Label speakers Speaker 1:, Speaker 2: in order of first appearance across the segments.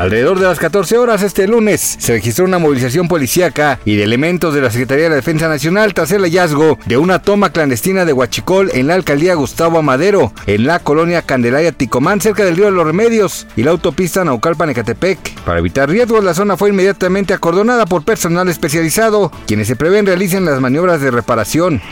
Speaker 1: Alrededor de las 14 horas este lunes se registró una movilización policíaca y de elementos de la Secretaría de la Defensa Nacional tras el hallazgo de una toma clandestina de Huachicol en la alcaldía Gustavo Amadero, en la colonia Candelaria Ticomán, cerca del río de los Remedios y la autopista Naucalpan-Ecatepec. Para evitar riesgos, la zona fue inmediatamente acordonada por personal especializado, quienes se prevén realicen las maniobras de reparación.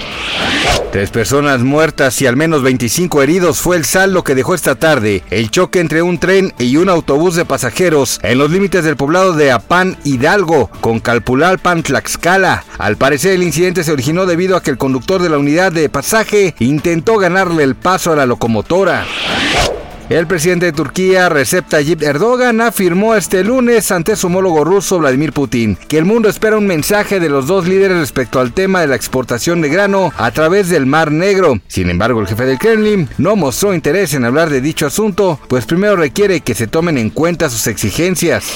Speaker 1: Tres personas muertas y al menos 25 heridos fue el saldo que dejó esta tarde el choque entre un tren y un autobús de pasajeros en los límites del poblado de Apán Hidalgo con Calpulalpan Tlaxcala. Al parecer el incidente se originó debido a que el conductor de la unidad de pasaje intentó ganarle el paso a la locomotora. El presidente de Turquía, Recep Tayyip Erdogan, afirmó este lunes ante su homólogo ruso Vladimir Putin que el mundo espera un mensaje de los dos líderes respecto al tema de la exportación de grano a través del Mar Negro. Sin embargo, el jefe del Kremlin no mostró interés en hablar de dicho asunto, pues primero requiere que se tomen en cuenta sus exigencias.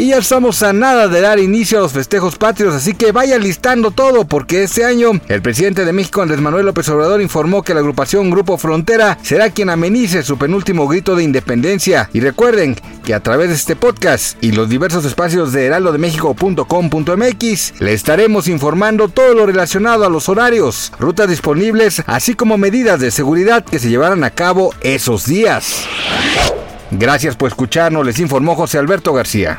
Speaker 1: Y ya estamos a nada de dar inicio a los festejos patrios, así que vaya listando todo, porque este año el presidente de México, Andrés Manuel López Obrador, informó que la agrupación Grupo Frontera será quien amenice su penúltimo grito de independencia. Y recuerden que a través de este podcast y los diversos espacios de heraldodemexico.com.mx le estaremos informando todo lo relacionado a los horarios, rutas disponibles, así como medidas de seguridad que se llevarán a cabo esos días. Gracias por escucharnos, les informó José Alberto García.